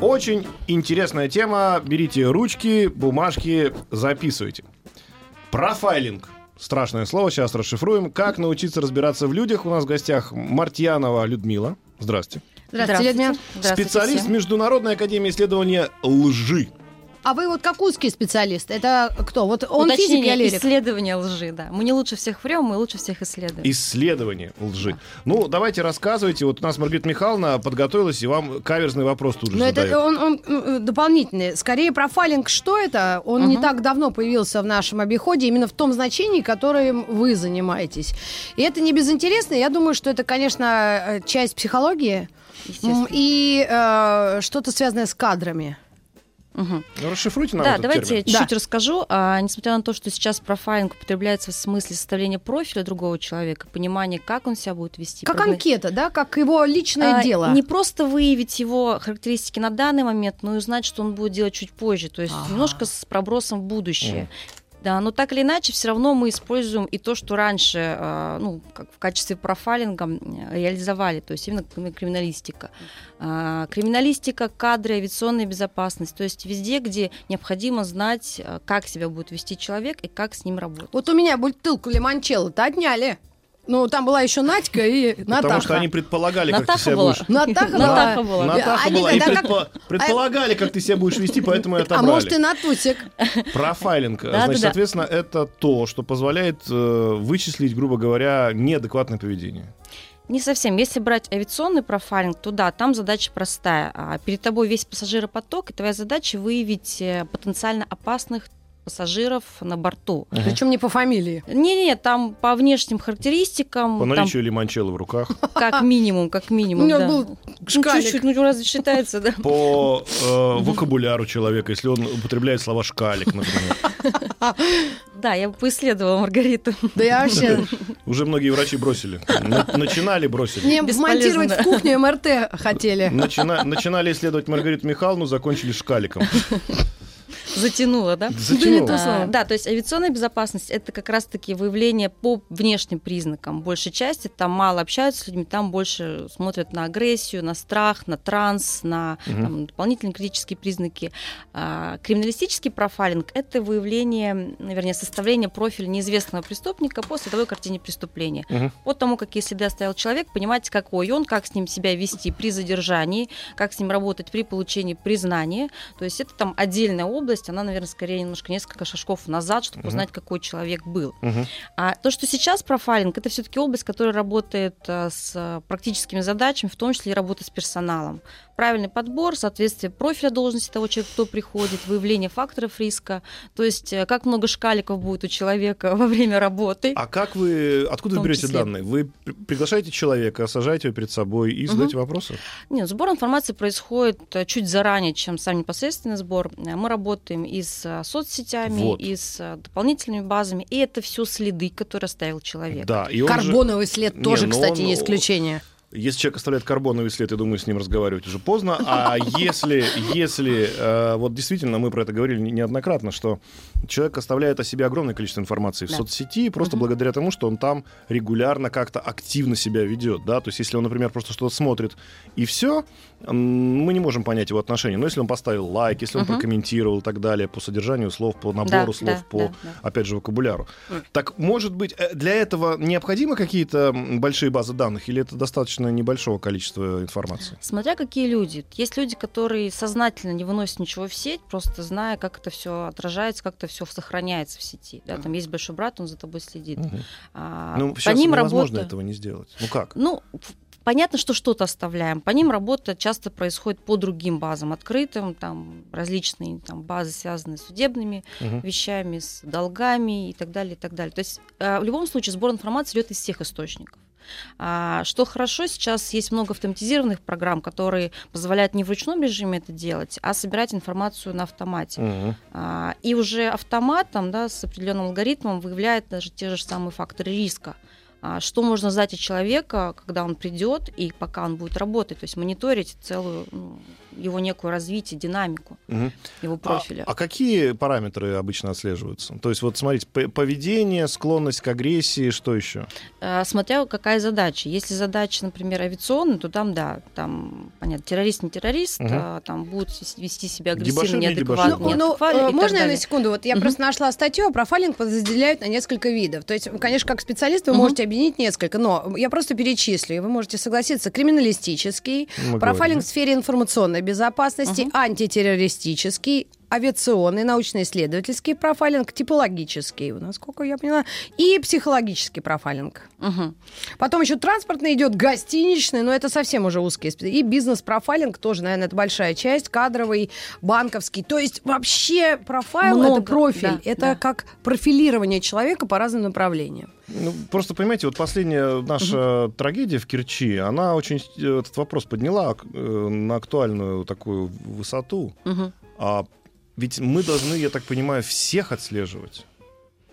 очень интересная тема. Берите ручки, бумажки, записывайте. Профайлинг. Страшное слово, сейчас расшифруем. Как научиться разбираться в людях? У нас в гостях Мартьянова Людмила. Здравствуйте. Здравствуйте, Людмила. Специалист Международной академии исследования лжи. А вы вот как узкий специалист, это кто? Вот он физик, Уточнение, я лирик? исследование лжи, да. Мы не лучше всех врем, мы лучше всех исследуем. Исследование лжи. Ну, давайте рассказывайте. Вот у нас Маргарита Михайловна подготовилась, и вам каверзный вопрос тут же Но задает. это он, он, э, дополнительный. Скорее, профайлинг, что это? Он не Мгм. так давно появился в нашем обиходе, именно в том значении, которым вы занимаетесь. И это не безинтересно. Я думаю, что это, конечно, э, часть психологии и э, что-то связанное с кадрами. Ну, расшифруйте нам Да, этот давайте термин. я чуть-чуть Да. расскажу. А, несмотря на то, что сейчас профайлинг употребляется в смысле составления профиля другого человека, понимания, как он себя будет вести. Как прогноз- анкета, да? Как его личное А, дело. Не просто выявить его характеристики на данный момент, но и узнать, что он будет делать чуть позже. То есть Ага. немножко с пробросом в будущее. Да, но так или иначе, все равно мы используем и то, что раньше, а, ну, как в качестве профайлинга реализовали, то есть именно кри- криминалистика. А, Криминалистика, кадры, авиационная безопасность, то есть везде, где необходимо знать, а, как себя будет вести человек и как с ним работать. Вот у меня бутылку лимончелло-то отняли. Ну, там была еще Надька и Натаха. Потому что они предполагали, как ты Натаха себя была. будешь... Натаха была. Натаха была. Натаха Они была. И как- предпо- предполагали, как ты себя будешь вести, поэтому и А отобрали. может и Натусик. Профайлинг. Да, Значит, да, да. соответственно, это то, что позволяет э, вычислить, грубо говоря, неадекватное поведение. Не совсем. Если брать авиационный профайлинг, то да, там задача простая. А, Перед тобой весь пассажиропоток, и твоя задача выявить э, потенциально опасных пассажиров на борту. Причем не по фамилии. Не-не, там по внешним характеристикам, По там наличию лимончелло в руках, как минимум, как минимум, У него да. был Ну, шкалик. чуть-чуть, ну разве считается, да? по э, вокабуляру человека, если он употребляет слова шкалик, например. Да, я поисследовала Маргариту. Да я вообще... Уже многие врачи бросили. На- Начинали, бросили. Мне Бесполезно, вмонтировать да. в кухню МРТ хотели. Начина- Начинали исследовать Маргариту Михайловну, закончили шкаликом. Затянула, да? Затянуло. слово. А, да, то есть авиационная безопасность это как раз-таки выявление по внешним признакам. Большей части там мало общаются с людьми, там больше смотрят на агрессию, на страх, на транс, на Мгм. там, дополнительные критические признаки. А, криминалистический профайлинг это выявление, вернее, составление профиля неизвестного преступника по световой картине преступления. Мгм. По тому, какие следы оставил человек, понимать, какой он, как с ним себя вести при задержании, как с ним работать при получении признания. То есть это там отдельная область, она, наверное, скорее немножко несколько шажков назад, чтобы Мгм. узнать, какой человек был. Мгм. А то, что сейчас профайлинг, это все-таки область, которая работает а, с а, практическими задачами, в том числе и работа с персоналом. Правильный подбор, соответствие профиля должности того человека, кто приходит, выявление факторов риска, то есть э, как много шкаликов будет у человека во время работы. А как вы, откуда вы берете числе. данные? Вы при- приглашаете человека, сажаете его перед собой и задаете вопросы? Нет, сбор информации происходит э, чуть заранее, чем сам непосредственный сбор. Э, Мы работаем и с соцсетями, Вот. и с дополнительными базами, и это все следы, которые оставил человек. Да, и он же- Карбоновый след Не, тоже, ну кстати, он- не исключение. Если человек оставляет карбоновый след, я думаю, с ним разговаривать уже поздно. А если, если э, вот действительно, мы про это говорили не- неоднократно, что человек оставляет о себе огромное количество информации в Да. соцсети просто Мгм. благодаря тому, что он там регулярно как-то активно себя ведет, да, то есть если он, например, просто что-то смотрит и все, мы не можем понять его отношения. Но если он поставил лайк, если он Мгм. прокомментировал и так далее по содержанию слов, по набору Да, слов, да, по да, да. опять же вокабуляру. Так, может быть, э, для этого необходимы какие-то большие базы данных, или это достаточно небольшого количества информации? Смотря какие люди. Есть люди, которые сознательно не выносят ничего в сеть, просто зная, как это все отражается, как это все сохраняется в сети. Да, там есть большой брат, он за тобой следит. Мгм. А, Ну, по сейчас ним невозможно работа- этого не сделать. Ну как? Ну, понятно, что что-то оставляем. По ним работа часто происходит по другим базам открытым, там различные там, базы, связанные с судебными Мгм. вещами, с долгами и так далее, и так далее. То есть э, в любом случае сбор информации идет из всех источников. А, что хорошо, сейчас есть много автоматизированных программ, которые позволяют не в ручном режиме это делать, а собирать информацию на автомате. А, и уже автоматом, да, с определенным алгоритмом выявляет даже те же самые факторы риска. А, Что можно знать от человека, когда он придет и пока он будет работать, то есть мониторить целую ну, его некую развитие, динамику Мгм. его А- профиля. А, какие параметры обычно отслеживаются? То есть вот смотрите, поведение, склонность к агрессии, что еще? А, Смотря какая задача. Если задача, например, авиационная, то там, да, там, понятно, террорист не террорист, Мгм. а, там будут вес- вести себя агрессивно, не неадекватно. Ну, ну, э, так можно я на секунду? Вот я Мгм. просто нашла статью, а профайлинг подразделяют на несколько видов. То есть, конечно, как специалист вы Мгм. можете объединить несколько, но я просто перечислю, и вы можете согласиться. Криминалистический, Мы профайлинг говорим. в сфере информационной безопасности, Мгм. антитеррористический, авиационный, научно-исследовательский профайлинг, типологический, насколько я поняла, и психологический профайлинг. Мгм. Потом еще транспортный идет, гостиничный, но это совсем уже узкие. И бизнес-профайлинг тоже, наверное, это большая часть, кадровый, банковский. То есть вообще профайл Много, это профиль, да, это да. как профилирование человека по разным направлениям. Ну, просто понимаете, вот последняя наша трагедия в Керчи, она очень э, этот вопрос подняла э, на актуальную такую высоту. Мгм. А ведь мы должны, я так понимаю, всех отслеживать.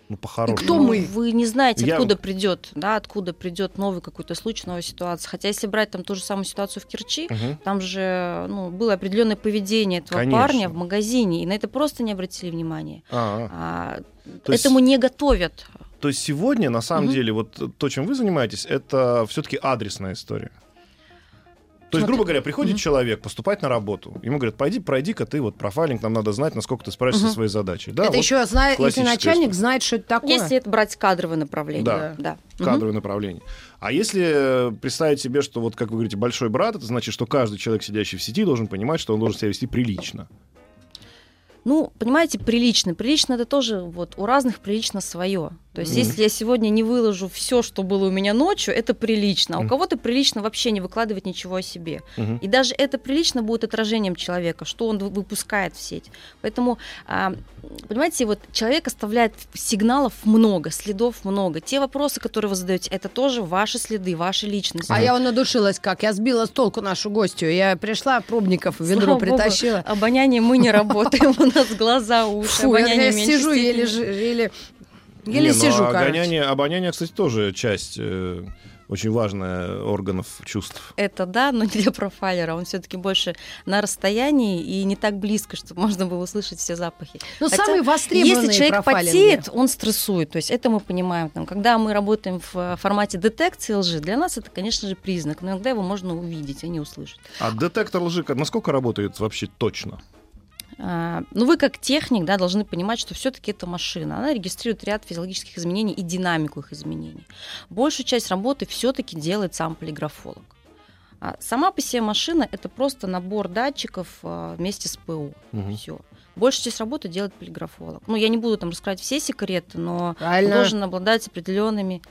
Ну, по-хорошему. кто мы? Вы не знаете, Я- откуда придет, да, откуда придет новый какой-то случай, новая ситуация. Хотя если брать там ту же самую ситуацию в Керчи, Мгм. там же ну, было определенное поведение этого Конечно. парня в магазине, и на это просто не обратили внимания. А, А, то есть- этому не готовят. То есть сегодня, на самом Мгм. деле, вот то, чем вы занимаетесь, это все-таки адресная история. То есть, грубо говоря, приходит Мгм. человек поступать на работу. Ему говорят, пойди, пройди-ка ты вот профайлинг, нам надо знать, насколько ты справишься Мгм. со своей задачей. Да, это вот еще знает, если начальник история. знает, что это такое. Если это брать кадровое направление. Да. да. Кадровое направление. А если э, представить себе, что вот, как вы говорите, большой брат, это значит, что каждый человек, сидящий в сети, должен понимать, что он должен себя вести прилично. Ну, понимаете, прилично. Прилично это тоже вот у разных прилично свое. То есть, Мгм. если я сегодня не выложу все, что было у меня ночью, это прилично. А у кого-то прилично вообще не выкладывать ничего о себе. Мгм. И даже это прилично будет отражением человека, что он вы- выпускает в сеть. Поэтому, а, понимаете, вот человек оставляет сигналов много, следов много. Те вопросы, которые вы задаете, это тоже ваши следы, ваши личности. А я надушилась как. Я сбила с толку нашу гостью. Я пришла, пробников в ведро Слава богу, притащила. Обоняние мы не работаем, у нас глаза, уши, Фу, я, сижу, еле, еле, Не, ну, сижу, а короче. обоняние, обоняние, кстати, тоже часть э, очень важная органов чувств. Это да, но не для профайлера. Он все-таки больше на расстоянии и не так близко, чтобы можно было услышать все запахи. Ну, Хотя, самые востребованные Если человек потеет, он стрессует. То есть это мы понимаем. Там, когда мы работаем в э, формате детекции лжи, для нас это, конечно же, признак. Но иногда его можно увидеть, а не услышать. А детектор лжи насколько работает вообще точно? А, Ну, вы как техник да, должны понимать, что все-таки это машина. Она регистрирует ряд физиологических изменений и динамику их изменений. Большую часть работы все-таки делает сам полиграфолог. А сама по себе машина это просто набор датчиков а, вместе с ПО. Мгм. Все. Большую часть работы делает полиграфолог. Ну, я не буду там раскрывать все секреты, но он Правильно. должен обладать определенными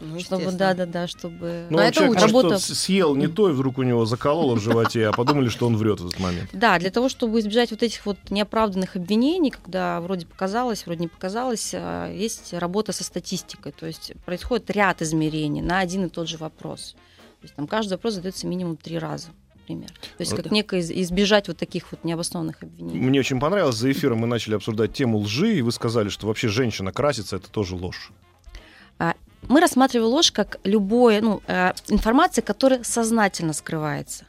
Ну, чтобы, да, да, да, чтобы. Ну, Но он это человек, Работа- что съел не то, и вдруг у него закололо в животе, а подумали, что он врет в этот момент. Да, для того, чтобы избежать вот этих вот неоправданных обвинений, когда вроде показалось, вроде не показалось, а, есть работа со статистикой. То есть происходит ряд измерений на один и тот же вопрос. То есть там каждый вопрос задается минимум три раза, например. То есть Вот. как некое из- избежать вот таких вот необоснованных обвинений. Мне очень понравилось, за эфиром мы начали обсуждать тему лжи, и вы сказали, что вообще женщина красится, это тоже ложь. Мы рассматриваем ложь как любое, ну, э, информация, которая сознательно скрывается.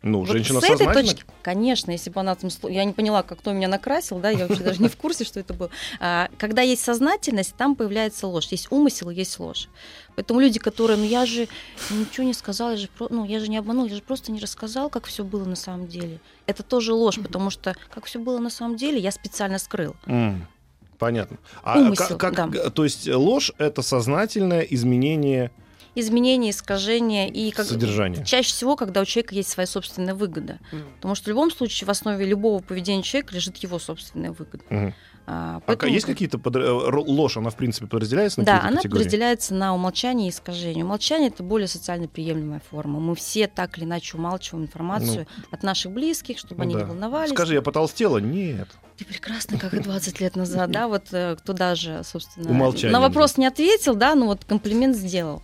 Ну, Вот женщина с этой точки, конечно, если бы она там, я не поняла, как кто меня накрасил, да, я вообще даже не в курсе, что это было. А, Когда есть сознательность, там появляется ложь, есть умысел, есть ложь. Поэтому люди, которые, ну я же ничего не сказал, я же, ну я же не обманул, я же просто не рассказал, как все было на самом деле. Это тоже ложь, потому что как все было на самом деле, я специально скрыл. М, Понятно. А Умысел, как, как- да. то есть ложь это сознательное изменение Изменения, искажения и как содержания. чаще всего, когда у человека есть своя собственная выгода. Мгм. Потому что в любом случае в основе любого поведения человека лежит его собственная выгода. Мгм. А, А поэтому- есть какие-то под... э, ложь, она в принципе подразделяется на Да, она категории? подразделяется на умолчание и искажение. Умолчание это более социально приемлемая форма. Мы все так или иначе умалчиваем информацию от наших близких, чтобы Ну они да. не волновались. Скажи, я потолстела? Нет. Ты прекрасно, как и 20 лет назад, да, вот э, кто даже, собственно, Умолчание на вопрос не ответил, да, ну вот комплимент сделал.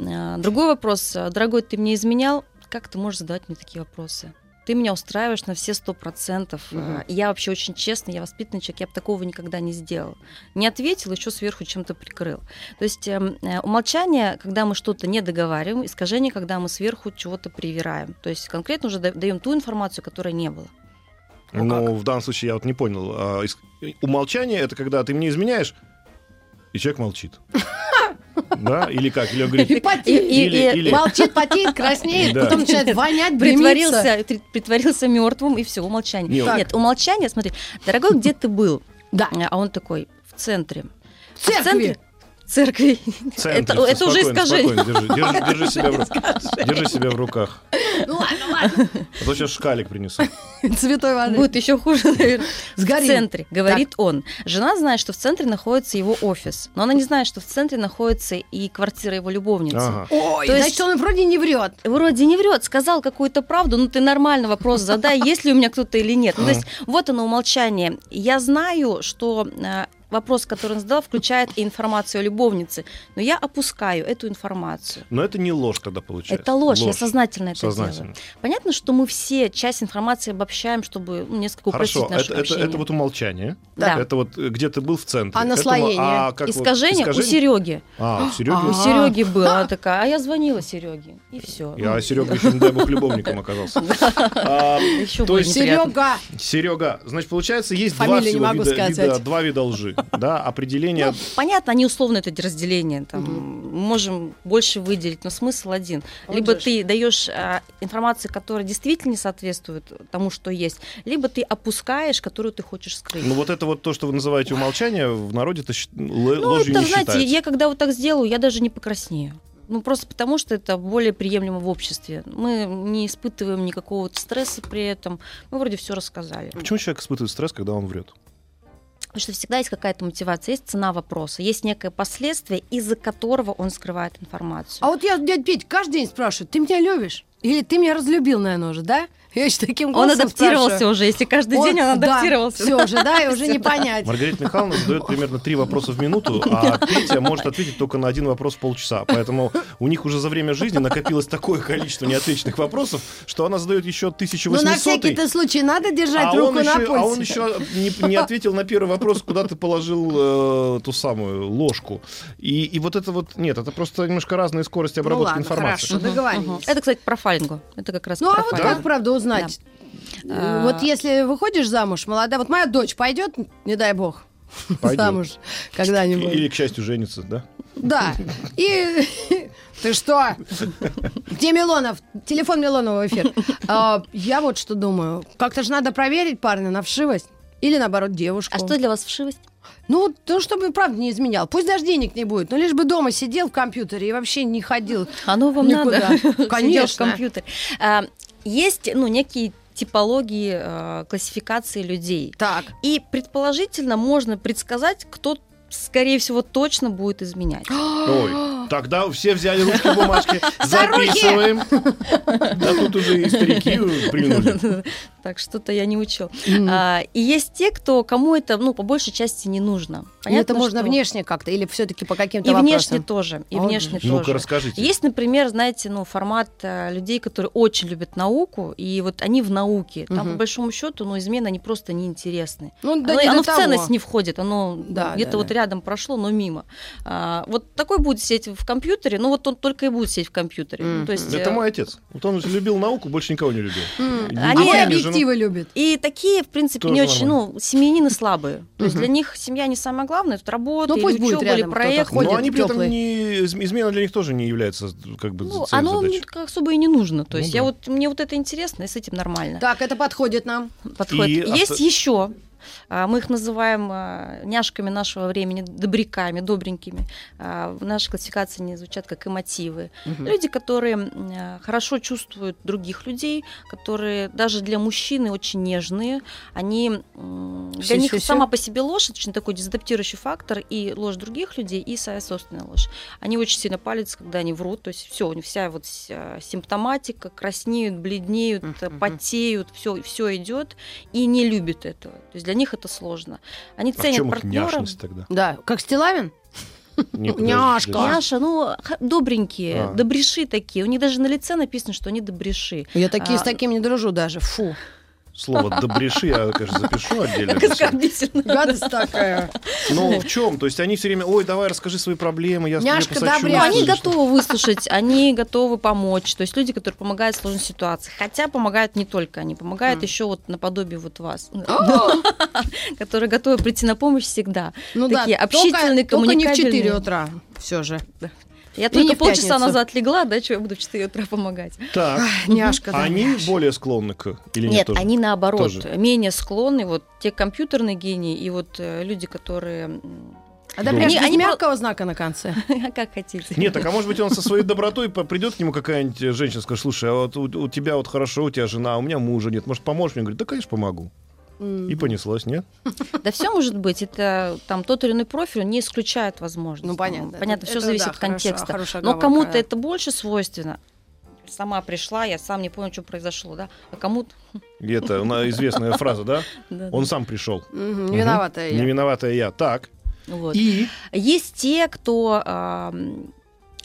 А, Другой вопрос, дорогой, ты мне изменял, как ты можешь задавать мне такие вопросы? Ты меня устраиваешь на все сто процентов. А, Я вообще очень честный, я воспитанный человек, я бы такого никогда не сделал. Не ответил, еще сверху чем-то прикрыл. То есть эм, э, умолчание, когда мы что-то не договариваем, искажение, когда мы сверху чего-то привираем. То есть конкретно уже да- даем ту информацию, которой не было. Ну Ну, в данном случае я вот не понял. А, ис- Умолчание — это когда ты мне изменяешь, и человек молчит. Да? Или как? Или он говорит, И потеет. И- и- Или- или- Молчит, потеет, краснеет, Да. потом начинает вонять. Притворился, при- притворился мертвым, и все, умолчание. Не, Так. Нет, умолчание, смотри, дорогой, где ты был? Да. А он такой, в центре. В церкви. Церкви. центре, Это- это уже искажение. спокойно, держи, держи- держи себя в держи себя в руках. Ну ладно, ладно. А то сейчас шкалик принесу. Святой воды. Будет еще хуже, наверное. Сгорим. В центре, говорит он. Жена знает, что в центре находится его офис, но она не знает, что в центре находится и квартира его любовницы. Ага. Ой, То есть- значит, он вроде не врет. Вроде не врет, сказал какую-то правду, ну ты нормально вопрос задай, есть ли у меня кто-то или нет. Ну, то есть вот оно умолчание. Я знаю, что э, вопрос, который он задал, включает и информацию о любовнице, но я опускаю эту информацию. Но это не ложь тогда получается. Это ложь, я сознательно это Сознательно. делаю. Понятно, что мы все часть информации обобщаем, чтобы ну, несколько Хорошо, упростить наше это, это, общение. это вот умолчание. Да. Это вот э, где ты был в центре. А Этому- наслоение? а как вот Искажение, у Сереги. А, у Сереги. У А. Сереги было она такая, а я звонила Сереге. И все. Я Серега еще, не дай бог, любовником оказался. Еще. Серега. Серега, значит, получается, есть два вида лжи. Да, определение. Ну, понятно, они условно это разделение. Там, Мы можем больше выделить, но смысл один. Вот либо же ты даешь а, информацию, которая действительно не соответствует тому, что есть, либо ты опускаешь, которую ты хочешь скрыть. Ну, вот это вот то, что вы называете умолчание, в народе это Ну, ложью это, не знаете, считается. я когда вот так сделаю, я даже не покраснею. Ну, просто потому, что это более приемлемо в обществе. Мы не испытываем никакого стресса при этом. Мы вроде все рассказали. Почему человек испытывает стресс, когда он врет? Потому что всегда есть какая-то мотивация, есть цена вопроса, есть некое последствие, из-за которого он скрывает информацию. А вот я, дядь Петь, каждый день спрашиваю, ты меня любишь? Или ты меня разлюбил, наверное, уже, да? Я еще таким он голосом адаптировался спрашиваю. уже, если каждый день он адаптировался. все уже, да, и уже не понять. Маргарита Михайловна задает примерно три вопроса в минуту, а Петя может ответить только на один вопрос в полчаса. Поэтому у них уже за время жизни накопилось такое количество неотвеченных вопросов, что она задает еще Ну, 1800 на всякий-то случай надо держать а руку он, на еще, пульсе. а он еще не, не ответил на первый вопрос, куда ты положил э, ту самую ложку. И, и вот это вот... Нет, это просто немножко разные скорости Ну обработки ладно, информации. хорошо, договорились. Это, кстати, профайлингу. Это как раз Ну, а вот как, правда, узнать? А. Вот если выходишь замуж, молодая, вот моя дочь пойдет, не дай бог, Пойдет. замуж когда-нибудь. Или, к счастью, женится, да? Да. И ты что? Где Милонов? Телефон Милонова в эфир. А, Я вот что думаю. Как-то же надо проверить парня на вшивость. Или наоборот, девушку. А что для вас вшивость? Ну, то, чтобы правда не изменял. Пусть даже денег не будет, но лишь бы дома сидел в компьютере и вообще не ходил. Оно вам Никуда. надо. В Конечно. компьютере. А, Есть, ну, некие типологии э, классификации людей. Так. И предположительно можно предсказать, кто, скорее всего, точно будет изменять. Ой, тогда все взяли ручки бумажки, записываем. Да тут уже и старики. Так, что-то я не учил. А, И есть те, кто кому это, ну, по большей части не нужно. И это Понятно, можно что- внешне как-то или все-таки по каким-то И вопросам? внешне тоже, и Вот внешне. Ну-ка, тоже. расскажите. Есть, например, знаете, ну, формат э, людей, которые очень любят науку, и вот они в науке. Там, Мгм. по большому счету, ну, измены, они просто неинтересны. Ну, да оно не оно в того. ценность не входит, оно Да, где-то да, вот да. рядом прошло, но мимо. А, вот такой будет сидеть в компьютере, ну вот он только и будет сидеть в компьютере. Ну, Мгм. то есть, Это э, мой отец. Вот он любил науку, больше никого не любил. М. Ни А Они- детей, жену. объективы любит. И такие, в принципе, Тоже не очень, нормально. ну, семьянины слабые. То есть для них семья не самое главное, это работа, Ну, пусть будет или рядом проект. ходит Но они при этом не... из- Измена для них тоже не является как бы Ну, целью оно задачи. как особо и не нужно. То Ну есть да. я вот, мне вот это интересно, и с этим нормально. Так, это подходит нам. Подходит. И Есть авто- еще Мы их называем а, няшками нашего времени, добряками, добренькими. А, В нашей классификации они звучат как эмотивы. Люди, которые а, хорошо чувствуют других людей, которые даже для мужчины очень нежные. Они м, для них Сю-сю-сю. сама по себе ложь очень такой дезадаптирующий фактор и ложь других людей, и своя собственная ложь. Они очень сильно палятся, когда они врут. То есть все, у них вся вот симптоматика, краснеют, бледнеют, потеют, все, все идет и не любят этого. То есть для них это сложно. Они А в ценят чем их партнера. тогда? Да, как Стилавин? Няшка. Няша, ну, добренькие, А. добреши такие. У них даже на лице написано, что они добреши. Я такие А, с таким не дружу даже. Фу. Слово «добреши» я, конечно, запишу отдельно. Как оскорбительно. Гадость такая. Ну, в чем? То есть они все время, ой, давай расскажи свои проблемы, я Няшка тебе посочувствую». Ну, добряшка. они готовы выслушать, они готовы помочь. То есть люди, которые помогают в сложной ситуации. Хотя помогают не только они, помогают еще вот наподобие вот вас, которые готовы прийти на помощь всегда. Ну да, только- не в 4 коммуникабельные. утра все же. Я И только полчаса назад легла, да, что я буду в 4 утра помогать. Так, Няшка, да. они более склонны к... Или нет, Нет, тоже? они наоборот Тоже. менее склонны. Вот те компьютерные гении и вот э, люди, которые... А добряшка Они- они про- мягкого знака на конце. как хотите. Нет, так а может быть он со своей добротой придет к нему какая-нибудь женщина, скажет, слушай, а вот у, у тебя вот хорошо, у тебя жена, а у меня мужа нет, может поможешь мне? Говорит, да, конечно, помогу. И понеслось, нет? Да все может быть. Это там тот или иной профиль не исключает возможность. Ну, понятно. Понятно, Это- все это зависит да, от контекста. Но кому-то это больше свойственно. Сама пришла, я сам не понял, что произошло, да. А кому-то. И это известная фраза, да? Он сам пришел. Не виноватая Не я. виноватая я. Так. И Есть те, кто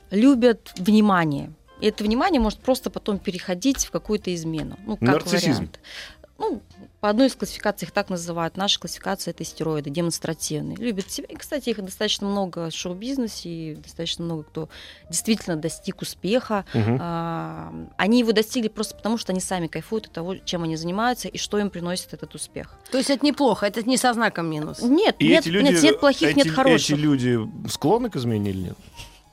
любят внимание. И это внимание может просто потом переходить в какую-то измену. Ну, как Нарциссизм. вариант. По одной из классификаций их так называют. Наша классификация это стероиды, демонстративные. Любят себя. И, кстати, их достаточно много в шоу-бизнесе, и достаточно много кто действительно достиг успеха. А, Они его достигли просто потому, что они сами кайфуют от того, чем они занимаются и что им приносит этот успех. То есть это неплохо, это не со знаком минус. Нет, И нет, эти люди, нет, нет плохих, эти, нет эти хороших. люди склонны к измене или нет?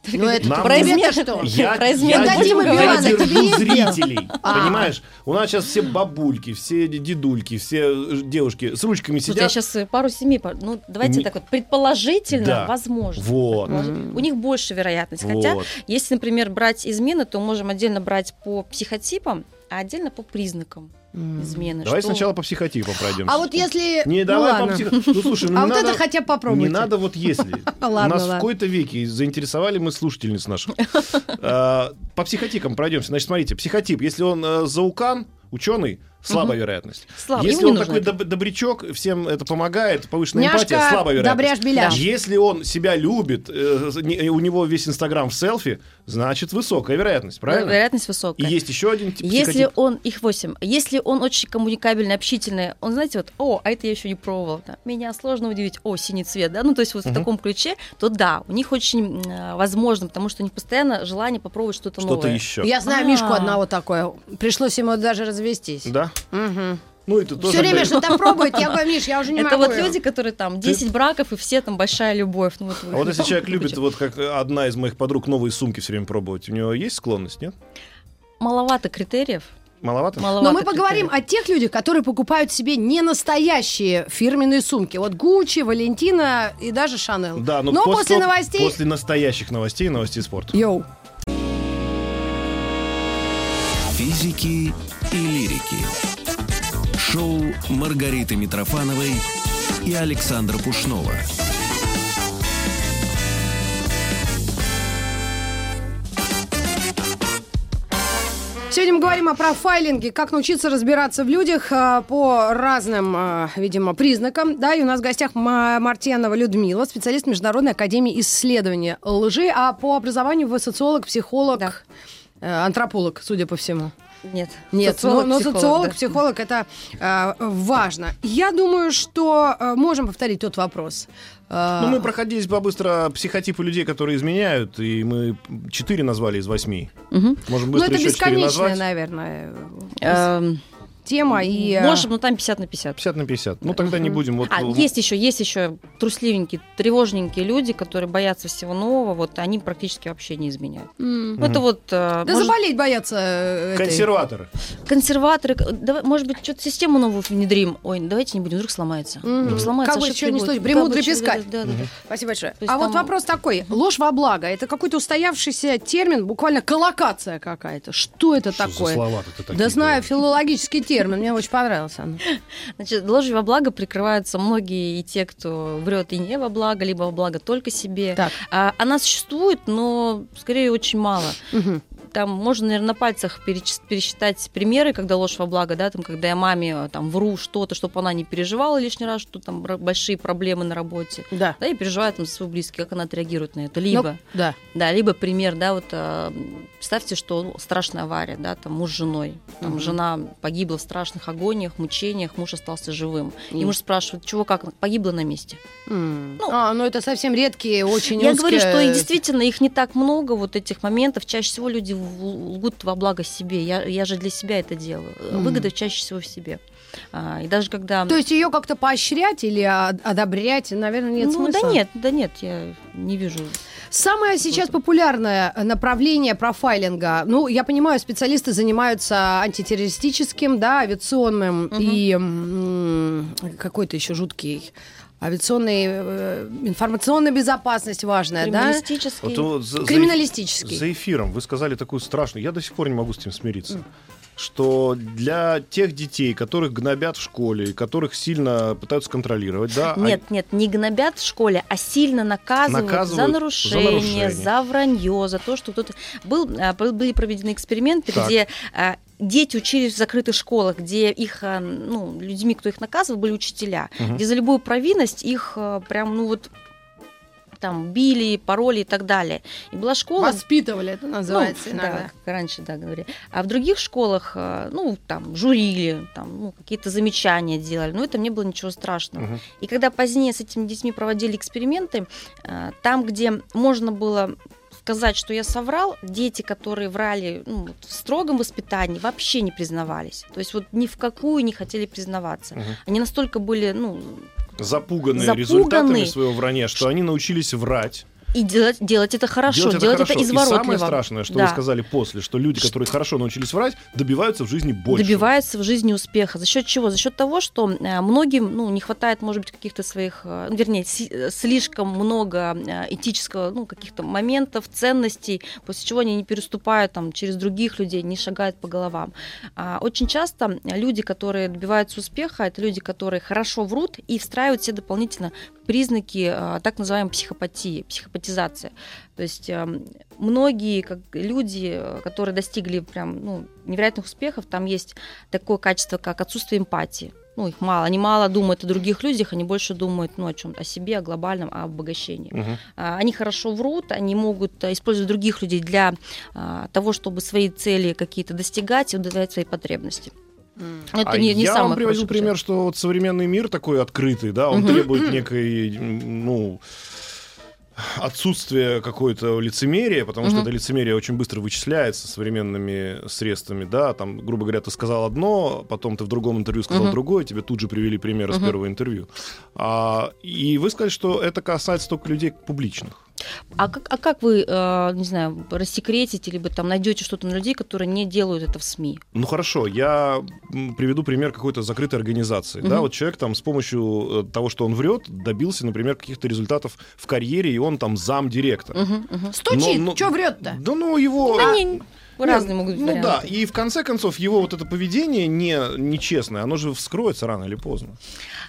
Ну это Нам- про измену что? Я, Про я, измену я, я держу зрителей, А. понимаешь? У нас сейчас все бабульки, все дедульки, все э, девушки с ручками Слушайте, я сидят. сейчас пару семей, ну давайте так вот, предположительно, возможно. Вот. У них больше вероятность. Хотя, если, например, брать измены, то можем отдельно брать по психотипам, а отдельно по признакам измены. Давай что- сначала по психотипу пройдемся. А вот если... Не, ну давай по ладно. психо... Ну, слушай, ну, А не вот надо... это хотя бы попробуйте. Не надо вот если. Ладно, нас в ладно. какой-то веке заинтересовали мы слушательниц наших. А, По психотипам пройдемся. Значит, смотрите, психотип, если он э, заукан, ученый, слабая вероятность. Слабо. Если Ему он такой доб- добрячок, всем это помогает, повышенная эмпатия, Няшка, слабая вероятность. Если он себя любит, э, не- у него весь Инстаграм в селфи, значит высокая вероятность, правильно? Вероятность И высокая. есть еще один тип Если психотип. он, их восемь, если он очень коммуникабельный, общительный, он, знаете, вот, о, а это я еще не пробовал, да, меня сложно удивить, о, синий цвет, да, ну, то есть вот в таком ключе, то да, у них очень м, возможно, потому что у них постоянно желание попробовать что-то, Что-то новое. еще. Я знаю А. Мишку одного такое. Пришлось ему даже развестись. Да? Мгм. Ну, это тоже... Все время что-то пробует. Я говорю, Миш, я уже не это могу. вот люди, которые там 10 браков, и все там большая любовь. Ну, вот, А вот если человек любит, вот как одна из моих подруг, новые сумки все время пробовать, у него есть склонность, нет? Маловато критериев. Маловато? Маловато Но мы поговорим критериев. о тех людях, которые покупают себе не настоящие фирменные сумки. Вот Гуччи, Валентина и даже Шанел. Да, но, Но после, после новостей... После настоящих новостей, новостей спорта. Йоу. Физики и лирики. Шоу Маргариты Митрофановой и Александра Пушнова. Сегодня мы говорим о профайлинге, как научиться разбираться в людях а, по разным, а, видимо, признакам. Да, и у нас в гостях Ма- Мартьянова Людмила, специалист Международной академии исследования лжи, а по образованию вы социолог, психолог, Да. э, антрополог, судя по всему. Нет. Нет, Социолог, но, но психолог, социолог, да. психолог это э, важно. Я думаю, что э, можем повторить тот вопрос. Э, Ну, мы проходились по-быстро психотипы людей, которые изменяют, и мы четыре назвали из восьми. Мгм. Можем ну, быстро это еще бесконечное, назвать. наверное. Тема. И, э, Может, ну там 50 на 50. 50 на 50. Ну, тогда не будем. Вот, А, ну, есть еще, есть еще трусливенькие, тревожненькие люди, которые боятся всего нового, вот они практически вообще не изменяют. Ну, Это вот... Да э, может, заболеть боятся э, этой. Консерваторы. консерваторы, давай, может быть, что-то систему новую внедрим. Ой, давайте не будем, вдруг сломается. Мгм. Вдруг сломается, Как бы еще не случилось. Еще- пескарь. Да, да, да. Спасибо большое. А вот там- вопрос такой. Ложь во благо. Это какой-то устоявшийся термин, буквально коллокация какая-то. Что это Что за такое? слова-то ты такие Да знаю, филологический термин. Мне очень понравился. он. Значит, ложью во благо прикрываются многие и те, кто врет и не во благо, либо во благо только себе. Так. А, она существует, но скорее очень мало. Мгм. Там можно, наверное, на пальцах пересчитать примеры, когда ложь во благо, да, там, когда я маме э, там вру что-то, чтобы она не переживала лишний раз, что там большие проблемы на работе. Да. Да, и переживает там за своих близких, как она отреагирует на это. Либо, Ну, да. да, либо пример, да, вот э, представьте, что ну, страшная авария, да, там муж с женой, там Мгм. жена погибла в страшных агониях, мучениях, муж остался живым. И И- муж спрашивает, чего как, погибла на месте. М. Ну, а, ну это совсем редкие, очень Я узкие- говорю, что их действительно их не так много, вот этих моментов. Чаще всего люди лгут во благо себе. Я, я же для себя это делаю. Мгм. Выгода чаще всего в себе. А, и даже когда... То есть ее как-то поощрять или одобрять, наверное, нет ну, смысла. да нет, да нет, я не вижу. Самое сейчас популярное направление профайлинга, ну, я понимаю, специалисты занимаются антитеррористическим, да, авиационным Мгм. и какой-то еще жуткий авиационный, э, информационная безопасность важная, да? Криминалистический. Вот, вот за- Криминалистический. За эфиром вы сказали такую страшную, я до сих пор не могу с этим смириться, что для тех детей, которых гнобят в школе, и которых сильно пытаются контролировать, да, а- Нет, нет, не гнобят в школе, а сильно наказывают, Наказывают за, за нарушение, нарушение. за вранье, за то, что кто-то... Был, а, был- были проведены эксперименты, Так. где а, дети учились в закрытых школах, где их, а, ну, людьми, кто их наказывал, были учителя, Мгм. где за любую провинность их а, прям, ну вот, там, били, пароли и так далее. И была школа... Воспитывали, это называется Ну, иногда. Да, как раньше, да, говорили. А в других школах, а, ну, там, журили, там, ну, какие-то замечания делали, но это не было ничего страшного. Мгм. И когда позднее с этими детьми проводили эксперименты, там, где можно было сказать, что я соврал, дети, которые врали ну, в строгом воспитании, вообще не признавались. То есть вот ни в какую не хотели признаваться. Мгм. Они настолько были, ну, запуганные Запуганные. результатами своего вранья, что они научились врать. И делать, делать это хорошо, делать, хорошо. это И изворотливо. самое страшное, что Да. вы сказали после, что люди, которые хорошо научились врать, добиваются в жизни больше. добивается в жизни успеха. За счет чего? За счет того, что э, многим ну, не хватает, может быть, каких-то своих, э, ну, вернее, э, слишком много этического, ну, каких-то моментов, ценностей, после чего они не переступают там, через других людей, не шагают по головам. А очень часто люди, которые добиваются успеха, это люди, которые хорошо врут и встраивают все дополнительно признаки э, так называемой психопатии, психопатизации. То есть э, многие как люди, э, которые достигли прям ну, невероятных успехов, там есть такое качество, как отсутствие эмпатии. Ну, их мало. Они мало думают о других людях, они больше думают ну, о чем-то, о себе, о глобальном, о обогащении. А, Они хорошо врут, они могут а, использовать других людей для а, того, чтобы свои цели какие-то достигать и удовлетворять свои потребности. Это А не, не я вам приводил пример, что вот современный мир такой открытый, да, он Мгм. требует некой, ну, отсутствия какой-то лицемерия, потому что Мгм. это лицемерие очень быстро вычисляется современными средствами, да, там, грубо говоря, ты сказал одно, потом ты в другом интервью сказал Мгм. другое, тебе тут же привели пример из Мгм. первого интервью. А, и вы сказали, что это касается только людей публичных. А как, а как вы, э, не знаю, рассекретите, либо там найдете что-то на людей, которые не делают это в СМИ? Ну хорошо, я приведу пример какой-то закрытой организации. Да, Мгм. вот человек там с помощью э, того, что он врет, добился, например, каких-то результатов в карьере, и он там зам-директора. Мгм, мгм. Стучит, Ну, ну, что врет-то? Да ну его... Они Не, разные могут быть Ну варианты. да, и в конце концов его вот это поведение не, нечестное, оно же вскроется рано или поздно.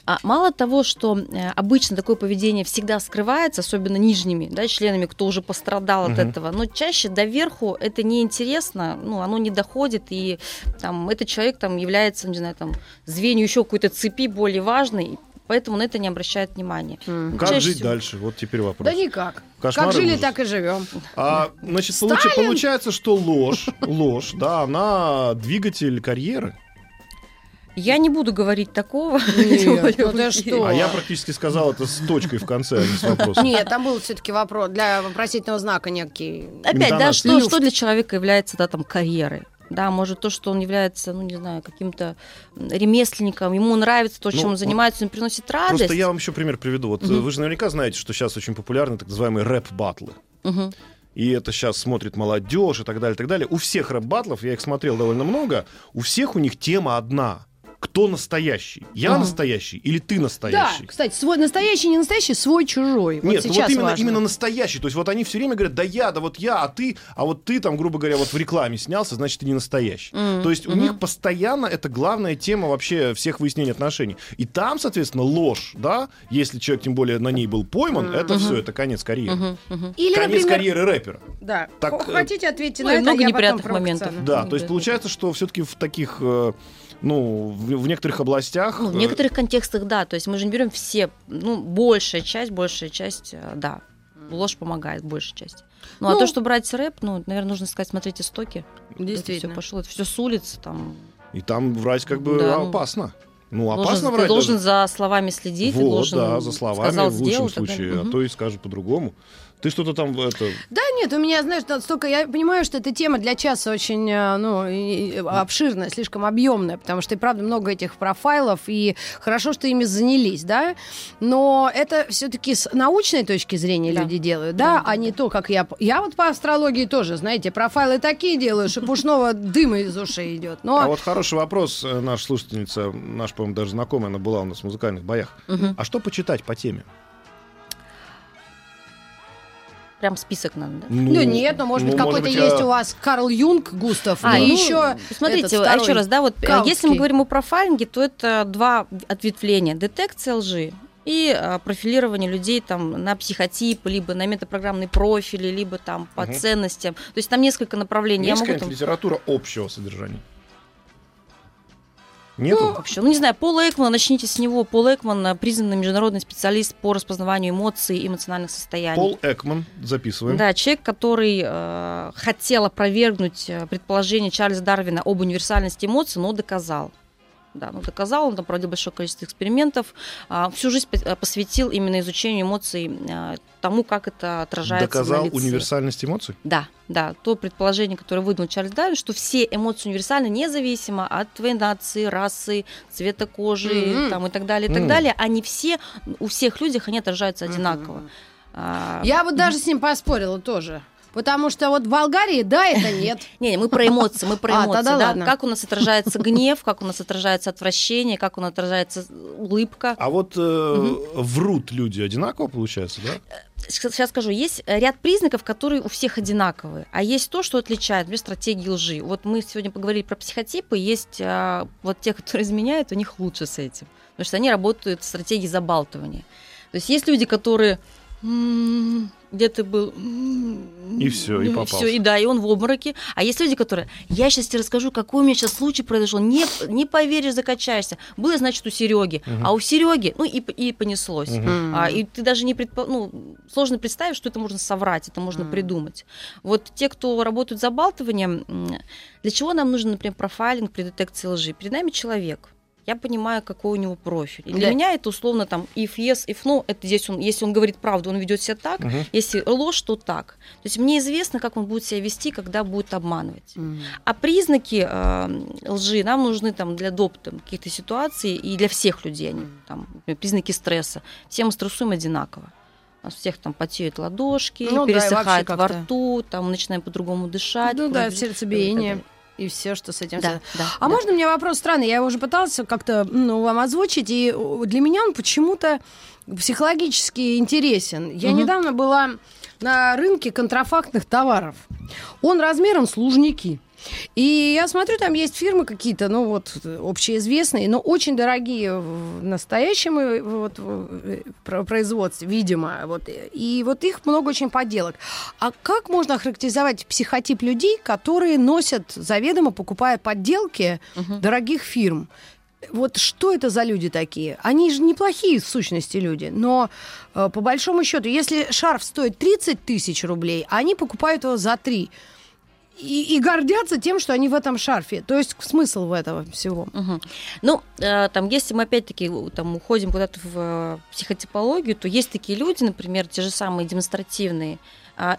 А мало того, что э, обычно такое поведение всегда скрывается, особенно нижними да, членами, кто уже пострадал от Мгм. этого, но чаще доверху это неинтересно, ну, оно не доходит, и там, этот человек там, является, не знаю, там, звенью еще какой-то цепи более важной, поэтому на это не обращают внимания. М. Как Чаще жить всего. дальше? Вот теперь вопрос. Да никак. Кошмар как жили, ужас. так и живем. А, значит, Сталин? получается, что ложь, ложь, да, она двигатель карьеры. Я не буду говорить такого. Нет, ну что? А я практически сказал это с точкой в конце, а не с вопросом. Нет, там был все-таки вопрос для вопросительного знака некий. Опять, да, что, что для человека является да, там, карьерой? Да, может то, что он является, ну не знаю, каким-то ремесленником, ему нравится то, чем Ну, он занимается, он приносит радость. Просто я вам еще пример приведу. Вот Мгм. вы же наверняка знаете, что сейчас очень популярны так называемые рэп-батлы. Мгм. И это сейчас смотрит молодежь и так далее, и так далее. У всех рэп-батлов, я их смотрел довольно много, у всех у них тема одна. Кто настоящий? Я Ага. настоящий или ты Да, настоящий? кстати, свой настоящий, не настоящий, свой чужой. Нет, вот ну сейчас вот именно, важно. именно настоящий. То есть вот они все время говорят, да я, да вот я, а ты, а вот ты там, грубо говоря, вот в рекламе снялся, значит, ты не настоящий. Мгм. То есть у Мгм. них постоянно это главная тема вообще всех выяснений отношений. И там, соответственно, ложь, да, если человек тем более на ней был пойман, это все, это конец карьеры. Мгм. Мгм. Или, Конец например, карьеры рэпера. Да. Так, э, Хотите ответить ну, на это? много неприятных моментов. Да, Ну, то есть да. получается, что все-таки в таких, э, ну, в, в некоторых областях... Ну, в э, некоторых контекстах, да. То есть мы же не берем все, ну, большая часть, большая часть, э, да. Ложь помогает, большая часть. Ну, Ну, а то, что брать рэп, ну, наверное, нужно сказать, смотрите истоки. Это все Действительно. пошло, это все с улиц, там. И там врать как бы Да, ну, опасно. Ну, Должен- опасно ты врать должен даже. за словами следить, ты Вот, должен да, за словами сказал, в лучшем сделал, случае, далее. а то и скажет по-другому. Ты что-то там это... Да нет, у меня, знаешь, столько... Я понимаю, что эта тема для часа очень, э, ну, обширная, слишком объемная, потому что и правда много этих профайлов, и хорошо, что ими занялись, да, но это все-таки с научной точки зрения Да. люди делают, да, Да, да, а не то, как я... Я вот по астрологии тоже, знаете, профайлы такие делаю, что пушного дыма из ушей идет, но... А вот хороший вопрос, э, наша слушательница, наш, по-моему, даже знакомая, она была у нас в музыкальных боях. Мгм. А что почитать по теме? Прям список надо, да? Ну, нет, но может быть ну, какой-то быть, есть а- у вас Карл Юнг, Густав, А, и ну, еще Смотрите, а еще раз, да, вот э, Каутский. если мы говорим о профайлинге, то это два ответвления. Детекция лжи и а, профилирование людей там на психотипы, либо на метапрограммные профили, либо там по Мгм. ценностям. То есть там несколько направлений. Есть Я могу там... литература общего содержания? Нету? Вообще, ну не знаю, Пол Экман, начните с него. Пол Экман а, признанный международный специалист по распознаванию эмоций и эмоциональных состояний. Пол Экман, записываем. Да, человек, который э, хотел опровергнуть э, предположение Чарльза Дарвина об универсальности эмоций, но доказал. Да, ну доказал, он там проводил большое количество экспериментов, а, всю жизнь по- посвятил именно изучению эмоций, э, тому, как это отражается Доказал на лице. универсальность эмоций? Да, да, то предположение, которое выдвинул Чарльз Дарвин, что все эмоции универсальны, независимо от твоей нации, расы, цвета кожи Мгм. там, и так далее, и так М. далее. Они все, у всех людях они отражаются одинаково. А, Я вот даже с ним поспорила тоже. Потому что вот в Болгарии, да, это нет. Не, мы про эмоции, мы про А, эмоции, да. ладно. Как у нас отражается гнев, как у нас отражается отвращение, как у нас отражается улыбка. А вот э, врут люди одинаково, получается, да? Сейчас скажу, есть ряд признаков, которые у всех одинаковые, а есть то, что отличает, например, стратегии лжи. Вот мы сегодня поговорили про психотипы, есть а, вот те, которые изменяют, у них лучше с этим, потому что они работают в стратегии забалтывания. То есть есть люди, которые «М, где ты был? И всё, и ну, попался. всё, и да, и он в обмороке. А есть люди, которые, я сейчас тебе расскажу, какой у меня сейчас случай произошел, не, не поверишь, закачаешься. Было, значит, у Сереги, Мгм. а у Сереги, ну и, и понеслось. Мгм. А, и ты даже не предпо... ну, сложно представить, что это можно соврать, это можно Мгм. придумать. Вот те, кто работают за забалтыванием, м, для чего нам нужен, например, профайлинг при детекции лжи? Перед нами человек. Я понимаю, какой у него профиль. И для Да. меня это условно там if yes, if no, это здесь он, если он говорит правду, он ведет себя так, Мгм. если ложь, то так. То есть мне известно, как он будет себя вести, когда будет обманывать. А признаки э, лжи нам нужны там для доп там, каких-то ситуаций и для всех людей. Они, там, признаки стресса. Все мы стрессуем одинаково. У нас всех там потеют ладошки, Ну да, пересыхает вообще во рту, там начинаем по-другому дышать. Ну да, сердцебиение. И все, что с этим далее. связано. Да, да, А да. можно мне вопрос странный? Я его уже пыталась как-то ну, вам озвучить, и э, для меня он почему-то психологически интересен. Я Мгм. недавно была на рынке контрафактных товаров. Он размером с лужники. И я смотрю, там есть фирмы какие-то, ну вот, общеизвестные, но очень дорогие в настоящем э, вот, э, про- производстве, видимо. Вот. И вот их много очень подделок. А как можно охарактеризовать психотип людей, которые носят, заведомо покупая подделки Мгм. дорогих фирм? Вот что это за люди такие? Они же неплохие в сущности люди, но э, по большому счету, если шарф стоит 30 тысяч рублей, они покупают его за 3. И, и гордятся тем, что они в этом шарфе. То есть смысл в этого всего. Мгм. Ну, э, там, если мы опять-таки там, уходим куда-то в э, психотипологию, то есть такие люди, например, те же самые демонстративные,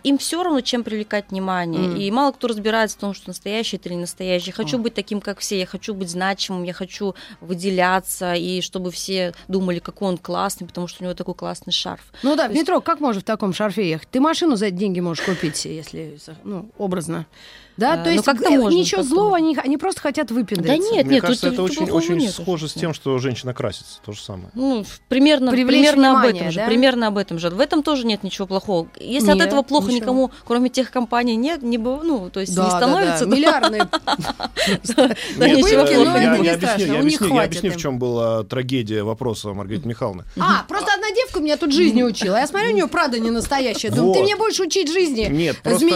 им все равно, чем привлекать внимание. Мгм. И мало кто разбирается в том, что настоящий это или не настоящий. Я хочу быть таким, как все, я хочу быть значимым, я хочу выделяться, и чтобы все думали, какой он классный, потому что у него такой классный шарф. Ну да, в То есть- метро как можно в таком шарфе ехать? Ты машину за деньги можешь купить если, ну, образно. Да, А, то ну, есть как-то э, можно, ничего как-то злого, они, они просто хотят выпендриться. Да нет, Мне нет, кажется, тут это очень, очень нету. схоже с тем, что женщина красится. То же самое. Ну, примерно, Привлечь примерно об внимание, этом же. да? Примерно об этом же. В этом тоже нет ничего плохого. Если от Нет, этого плохо ничего. никому, кроме тех компаний, нет, не ну, то есть Да, не становится, да. то- Миллиардные. Да, Нет, плохого это я, объясню, в чем была трагедия вопроса Маргариты Михайловны. А, просто одна девка меня тут жизни учила. Я смотрю, у нее правда не настоящая. Думаю, ты мне больше учить жизни, Нет, просто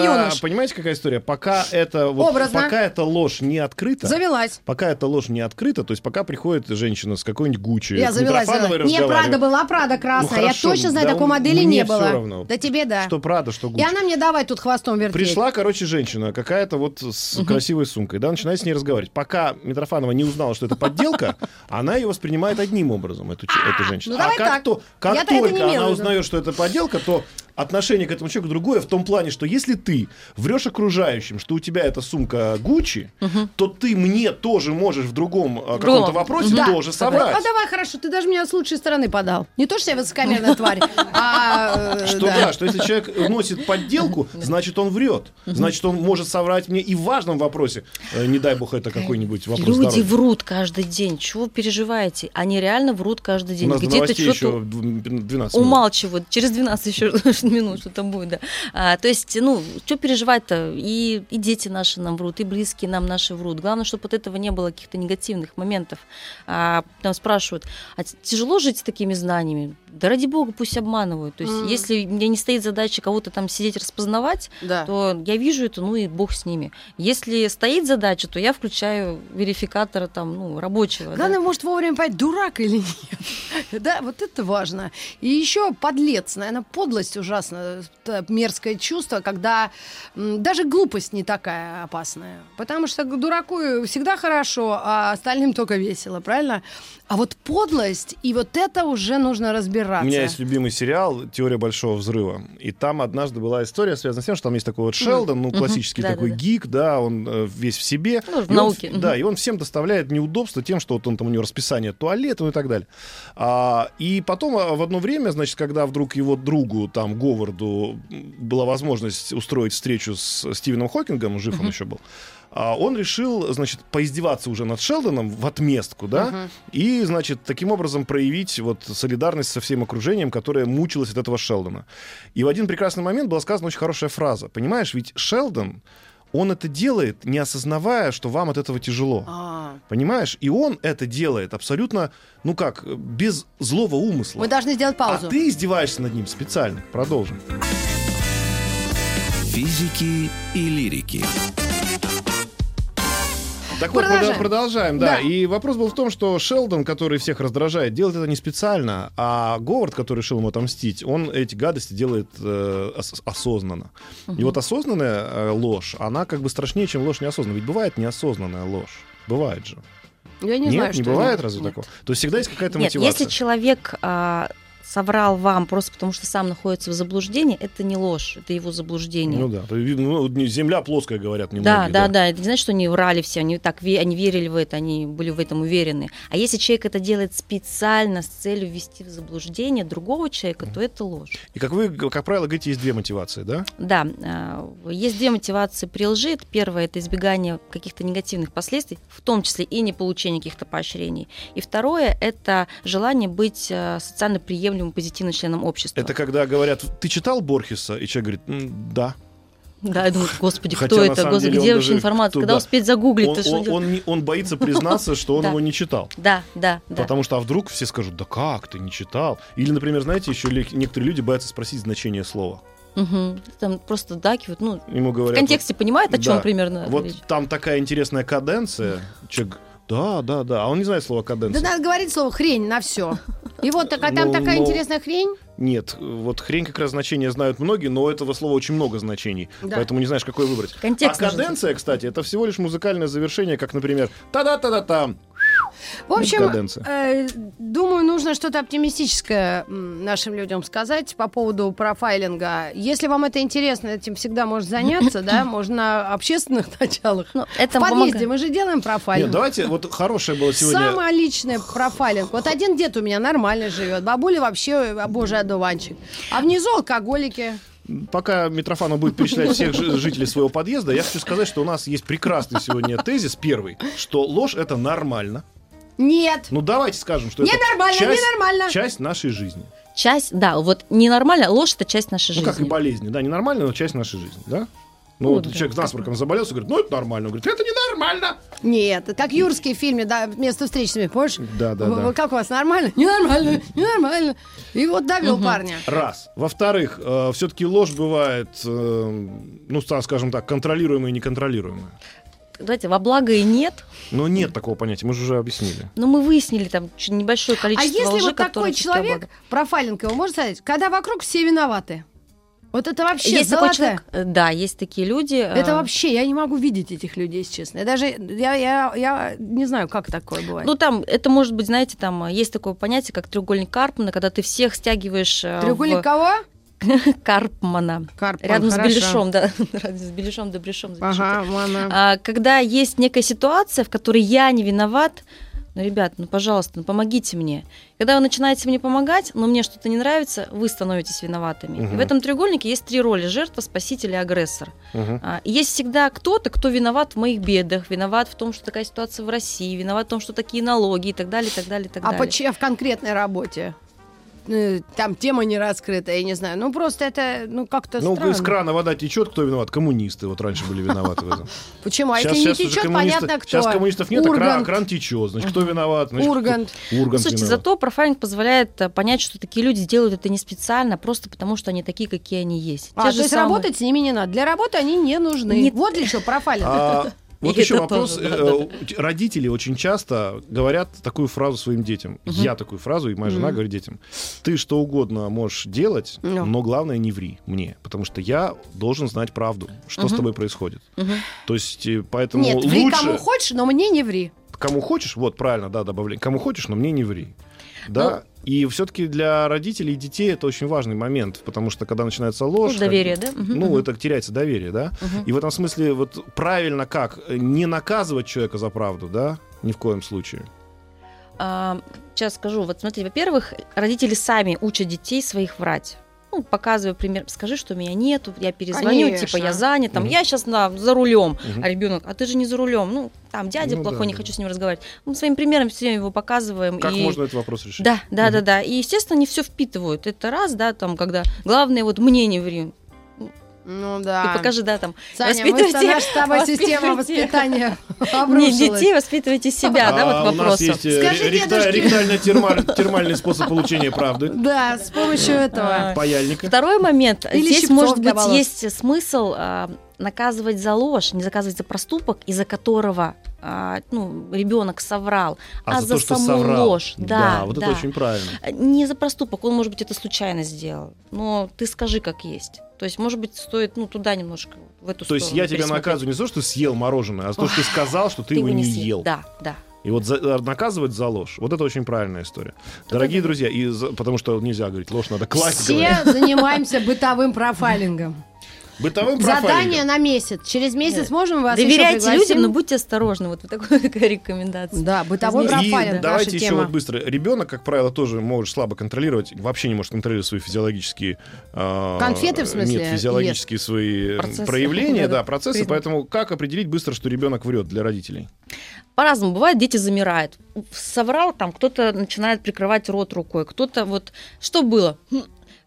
понимаете, какая история? Пока это вот, Образно. пока эта ложь не открыта, Завелась. пока эта ложь не открыта, то есть пока приходит женщина с какой-нибудь Гуччи, Я завелась. Завелась. Не. Прада была, Прада красная. Я хорошо, точно знаю, да такой модели не было. равно. Да тебе да. Что Прада, что И Гуччи. она мне давай тут хвостом вертеть. Пришла, короче, женщина, какая-то вот с красивой сумкой, да, начинает с ней разговаривать. Пока Митрофанова не узнала, что это подделка, она ее воспринимает одним образом, эту, эту женщину. ну давай а как, так. то, как Я-то это не только она узнает, что это подделка, то отношение к этому человеку другое в том плане, что если ты врешь окружающим, что у тебя эта сумка Гуччи, то ты мне тоже можешь в другом а, каком-то вопросе Да. тоже соврать. а давай, хорошо, ты даже меня с лучшей стороны подал. Не то, что я высокомерная тварь, а... э, Что да. что если человек носит подделку, значит он врет. Значит, он может соврать мне и в важном вопросе. Э, Не дай бог это какой-нибудь вопрос Люди врут каждый день. Чего вы переживаете? Они реально врут каждый У день. нас Где-то новостей еще что-то дв- 12 минут. умалчивают. Через 12 еще минут что-то будет, да. А, то есть, ну, что переживать-то? И, и дети наши нам врут, и близкие нам наши врут. Главное, чтобы от этого не было каких-то негативных моментов. А, там спрашивают, а тяжело жить с такими знаниями? Да ради бога, пусть обманывают. То есть, Мгм. если мне не стоит задача кого-то там сидеть распознавать, Да. то я вижу это, ну и бог с ними. Если стоит задача, то я включаю верификатора там, ну, рабочего. да. Главное, может вовремя понять, дурак или нет. Да, вот это важно. И еще подлец, наверное, подлость ужасно, мерзкое чувство, когда даже глупость не такая опасная. Потому что дураку всегда хорошо, а остальным только весело, правильно? А вот подлость, и вот это уже нужно разбираться. У меня есть любимый сериал «Теория большого взрыва». И там однажды была история, связанная с тем, что там есть такой вот Шелдон, ну, классический Да, такой да, да. гик, да, он э, весь в себе. Ну, в он науке. Да, и он всем доставляет неудобства тем, что вот он там у него расписание туалета ну, и так далее. А, и потом а, в одно время, значит, когда вдруг его другу, там, Говарду, была возможность устроить встречу с Стивеном Хокингом, жив он еще был, а, он решил, значит, поиздеваться уже над Шелдоном в отместку, да, Мгм. и, значит, таким образом проявить вот солидарность со всем окружением, которое мучилось от этого Шелдона. И в один прекрасный момент была сказана очень хорошая фраза. Понимаешь, ведь Шелдон, он это делает, не осознавая, что вам от этого тяжело. А, Понимаешь? И он это делает абсолютно, ну как, без злого умысла. Мы должны сделать а паузу. ты издеваешься над ним специально. Продолжим. Физики и лирики. Так вот, Продолжаем. да. Да. И вопрос был в том, что Шелдон, который всех раздражает, делает это не специально, а Говард, который решил ему отомстить, он эти гадости делает э, ос- осознанно. И вот осознанная э, ложь, она как бы страшнее, чем ложь неосознанная. Ведь бывает неосознанная ложь. Бывает же. Я не Нет, знаю, не что бывает нет. разве Нет. такого? То есть всегда есть какая-то Нет, мотивация. если человек а, соврал вам просто потому, что сам находится в заблуждении, это не ложь, это его заблуждение. Ну да. Ну, земля плоская, говорят Да, немногие. да, да. Это не значит, что они врали все, они так они верили в это, они были в этом уверены. А если человек это делает специально с целью ввести в заблуждение другого человека, то это ложь. И как вы, как правило, говорите, есть две мотивации, да? Да, а, есть две мотивации при лжи. Первое – это избегание каких-то негативных последствий, в том числе и не получение каких-то поощрений. И второе – это желание быть а, социально приемлемым, позитивным членом общества. Это когда говорят, ты читал Борхеса? И человек говорит, «М, да. Да, я думаю, господи, Хотя кто это? Господи, он где вообще информация? Когда успеть загуглить? Он, он- он не- он боится признаться, что он Да. его не читал. Да, да, да. Потому что, а вдруг все скажут, да как, ты не читал? Или, например, знаете, еще некоторые люди боятся спросить значение слова. Мгм. Там просто дакивают. Ну, Ему в говорят... контексте понимают, о чем да, примерно Вот речь? там такая интересная каденция. Человек, да, да, да. А он не знает слова Да каденция. надо говорить слово хрень на все. И вот такая, там Ну, такая ну, интересная хрень. Нет, вот хрень как раз значение знают многие, но у этого слова очень много значений. Да. Поэтому не знаешь, какое выбрать. Контекст а каденция, кстати, это всего лишь музыкальное завершение, как, например, та-да-та-да-там. В общем, э, думаю, нужно что-то оптимистическое нашим людям сказать по поводу профайлинга. Если вам это интересно, этим всегда можно заняться, да, можно на общественных началах. Ну, это В подъезде помогает. мы же делаем Нет, профайлинг. давайте, вот хорошее было сегодня... Самый личный профайлинг. Вот один дед у меня нормально живет, бабуля вообще, э, боже, одуванчик. А внизу алкоголики. Пока Митрофанов будет перечислять всех жи- жителей своего подъезда, я хочу сказать, что у нас есть прекрасный сегодня тезис, первый, что ложь — это нормально. Нет. Ну, давайте скажем, что это Ненормально, часть, ненормально. часть нашей жизни. Часть, да, вот ненормально, ложь это часть нашей Ну, жизни. как и болезни, да, ненормально, но часть нашей жизни, да? Ну, Ну, вот да. человек с насморком заболелся, говорит, ну, это нормально. Он говорит, это ненормально. Нет, как Юрский в фильме, да, место встречи с ними, помнишь? Да, да, да. Как у вас, нормально? Ненормально, ненормально. И вот довел парня. Раз. Во-вторых, все-таки ложь бывает, э, ну, скажем так, контролируемая и неконтролируемая. Давайте, во благо и нет, Но нет такого понятия, мы же уже объяснили. но мы выяснили там небольшое А количество если лжи, вот такой человек, профайлинг его можно сказать, когда вокруг все виноваты? Вот это вообще Есть такой человек, э, да, есть такие люди. Это э, вообще, я не могу видеть этих людей, если честно. Я даже, я, я, я не знаю, как такое бывает. Ну, там, это может быть, знаете, там э, есть такое понятие, как треугольник Карпмана, когда ты всех стягиваешь Треугольник в- кого? Карпмана. Карпман, Рядом хорошо. с Беляшом, да. Рядом с Беляшом, запишите. Ага, ладно. А, когда есть некая ситуация, в которой я не виноват, ну, ребят, ну, пожалуйста, ну, помогите мне. Когда вы начинаете мне помогать, но мне что-то не нравится, вы становитесь виноватыми. И Мгм. в этом треугольнике есть три роли – жертва, спаситель и агрессор. Мгм. А, и есть всегда кто-то, кто виноват в моих бедах, виноват в том, что такая ситуация в России, виноват в том, что такие налоги и так далее, и так далее, и так А далее. поч- в конкретной работе? Э, Там тема не раскрыта, я не знаю. Ну, просто это, ну, как-то Ну, странно. из крана вода течет, кто виноват? Коммунисты вот раньше были виноваты в этом. Почему? А если не течет, понятно, кто. Сейчас коммунистов нет, а кран, течет. Значит, кто виноват? Ургант. Ургант Слушайте, виноват. зато профайлинг позволяет э, понять, что такие люди делают это не специально, просто потому что они такие, какие они есть. А, то есть работать с ними не надо. Для работы они не нужны. Нет. Вот для чего профайлинг. Вот И еще вопрос. тоже, да, Э, э, Родители очень часто говорят такую фразу своим детям. Я такую фразу, и моя жена говорит детям. Ты что угодно можешь делать, Ну. но главное не ври мне. Потому что я должен знать правду, что с тобой происходит. Мгм. То есть, э, поэтому Нет, ври лучше... кому хочешь, но мне не ври. Кому хочешь, вот правильно, да, добавляй. Кому хочешь, но мне не ври. Да. И все-таки для родителей и детей это очень важный момент, потому что когда начинается ложь, Ну, доверие, да? Мгм, ну, мгм. это теряется доверие, да? Мгм. И в этом смысле вот правильно как? Не наказывать человека за правду, да? Ни в коем случае. А, сейчас скажу. Вот смотрите, во-первых, родители сами учат детей своих врать. Ну, показываю пример. Скажи, что меня нету, я перезвоню, Конечно. типа я занят, там, Мгм. я сейчас на, за рулем. Мгм. А ребенок, а ты же не за рулем. Ну, там дядя Ну плохой, да, не да. хочу с ним разговаривать. Мы своим примером все его показываем. Как и... можно этот вопрос решить? Да, да, да, Мгм. да. И, естественно, они все впитывают. Это раз, да, там, когда главное, вот мне не ври. Ну да. Ты покажи, да, там. Саня, мы, воспитывайте- наша с тобой система воспитывайте. воспитания Не детей, воспитывайте себя, да, А вот у нас вопрос. есть э, ректально-термальный способ получения правды. Да, с помощью этого. А, Паяльника. Второй момент. Здесь, может быть, есть смысл а, наказывать за ложь, не заказывать за проступок, из-за которого а, ну, ребенок соврал, а, за, то, что саму соврал. ложь. Да, вот да. это очень правильно. Не за проступок, он, может быть, это случайно сделал, но ты скажи, как есть. То есть, может быть, стоит ну, туда немножко, в эту То есть сторону я тебя наказываю не за то, что ты съел мороженое, а за то, что ты сказал, что ты его не ел. Да, да. И вот за- э, наказывать за ложь, вот это очень правильная история. Дорогие друзья, и за- потому что нельзя говорить ложь, надо класть. говорить. Все занимаемся бытовым профайлингом. Бытовым Задание на месяц. Через месяц Нет. можем вас Доверяйте людям, но будьте осторожны. Вот такая, рекомендация. Да, бытовой профайлинг, давайте еще вот быстро. Ребенок, как правило, тоже может слабо контролировать, вообще не может контролировать свои физиологические... э, Конфеты, в смысле, Нет, физиологические свои Процессы. проявления, да, процессы. Поэтому как определить быстро, что ребенок врет для родителей? По-разному бывает, дети замирают. Соврал, там кто-то начинает прикрывать рот рукой, кто-то вот... Что было?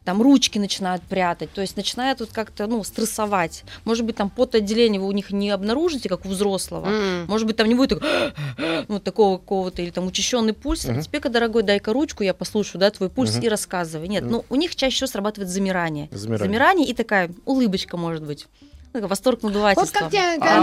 Там ручки начинают прятать, то есть начинают вот как-то, ну, стрессовать. Может быть, там потоотделение вы у них не обнаружите, как у взрослого. М. Может быть, там не будет так, вот такого какого-то, или там учащенный пульс. Мгм. Тебе-ка, дорогой, дай-ка ручку, я послушаю, да, твой пульс Мгм. и рассказывай. Нет, Мгм. ну, у них чаще всего срабатывает замирание. Замирание. и такая улыбочка, может быть. Ну, восторг Вот надувательства. как тебя А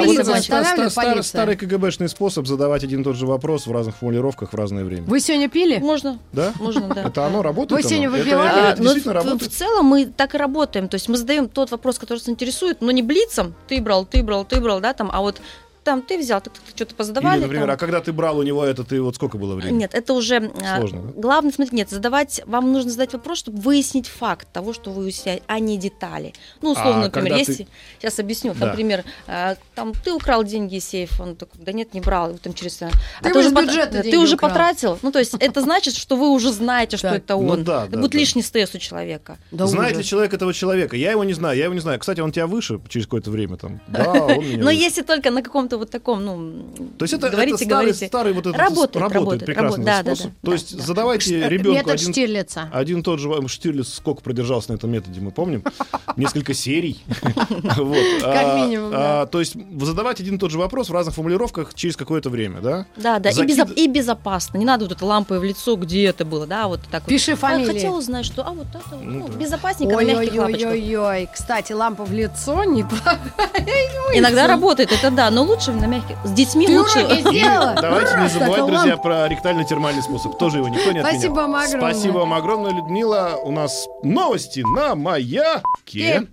вот старый, КГБшный способ задавать один и тот же вопрос в разных формулировках в разное время. Вы сегодня пили? Можно, Да? можно, да. Это оно работает? Вы сегодня выпивали? это- А, но действительно в, в работает? целом мы так и работаем. То есть мы задаем тот вопрос, который нас интересует, но не блицом. Ты брал, ты брал, ты брал, да, там, а вот там ты взял, ты, что-то Или, позадавали. например, там. а когда ты брал у него это, ты вот сколько было времени? Нет, это уже а, Сложно, да? главное, смотрите, нет, задавать, вам нужно задать вопрос, чтобы выяснить факт того, что вы выясняете, а не детали. Ну, условно, А например, когда ты- если, сейчас объясню, Да. например, а, там ты украл деньги из сейфа, он такой, да нет, не брал, там через... а Ты ты из уже, пот- ты уже украл. потратил, ну, то есть это значит, что вы уже знаете, что это Ну он. да, Это да, будет да. лишний стресс у человека. Да Знает ли человек этого человека? Я его не знаю, я его не знаю. Кстати, он тебя выше через какое-то время там. Да, он меня Но если только на каком-то вот таком, ну, То есть это, говорите, это старый, говорите. старый вот этот Работает, работает, работает, прекрасный работает. Да, да, способ. да, То да, есть да. задавайте Э, ребенку Метод один, Штирлица. один тот же вам- Штирлиц сколько продержался на этом методе, мы помним. Несколько серий. Как А, минимум, да. а, То есть задавать один и тот же вопрос в разных формулировках через какое-то время, да? Да, да, и, безо- и безопасно. Не надо вот это лампой в лицо, где это было, да, вот так вот. Пиши А, фамилии. Хотела узнать, что, а вот это, Ну ну, да. безопасненько на мягких лапочках. Ой-ой-ой-ой. Кстати, лампа в лицо неплохая Иногда работает, это да, но лучше на мягких. С детьми Ты лучше. сделала? Давайте не забывать, друзья, про ректально-термальный способ. Тоже его никто не отменял. Спасибо вам огромное. Спасибо вам огромное, Людмила. У нас новости на Маяке. Ке.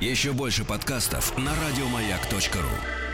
Еще больше подкастов на радиомаяк.ру.